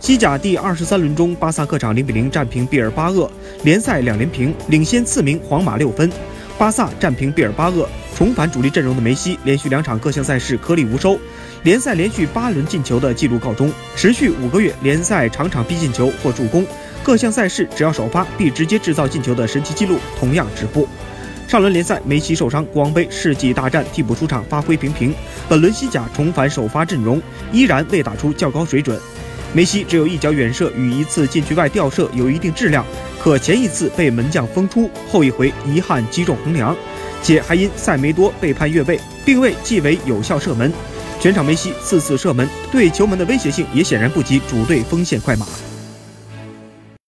西甲第二十三轮中，巴萨客场零比零战平毕尔巴鄂，联赛两连平，领先次名皇马六分。巴萨战平毕尔巴鄂，重返主力阵容的梅西连续两场各项赛事颗粒无收，联赛连续八轮进球的纪录告终，持续五个月联赛场场必进球或助攻，各项赛事只要首发必直接制造进球的神奇纪录同样止步。上轮联赛梅西受伤，国王杯世纪大战替补出场发挥平平，本轮西甲重返首发阵容，依然未打出较高水准。梅西只有一脚远射与一次禁区外吊射有一定质量，可前一次被门将封出，后一回遗憾击中横梁，且还因塞梅多被判越位，并未记为有效射门。全场梅西四次射门，对球门的威胁性也显然不及主队锋线快马。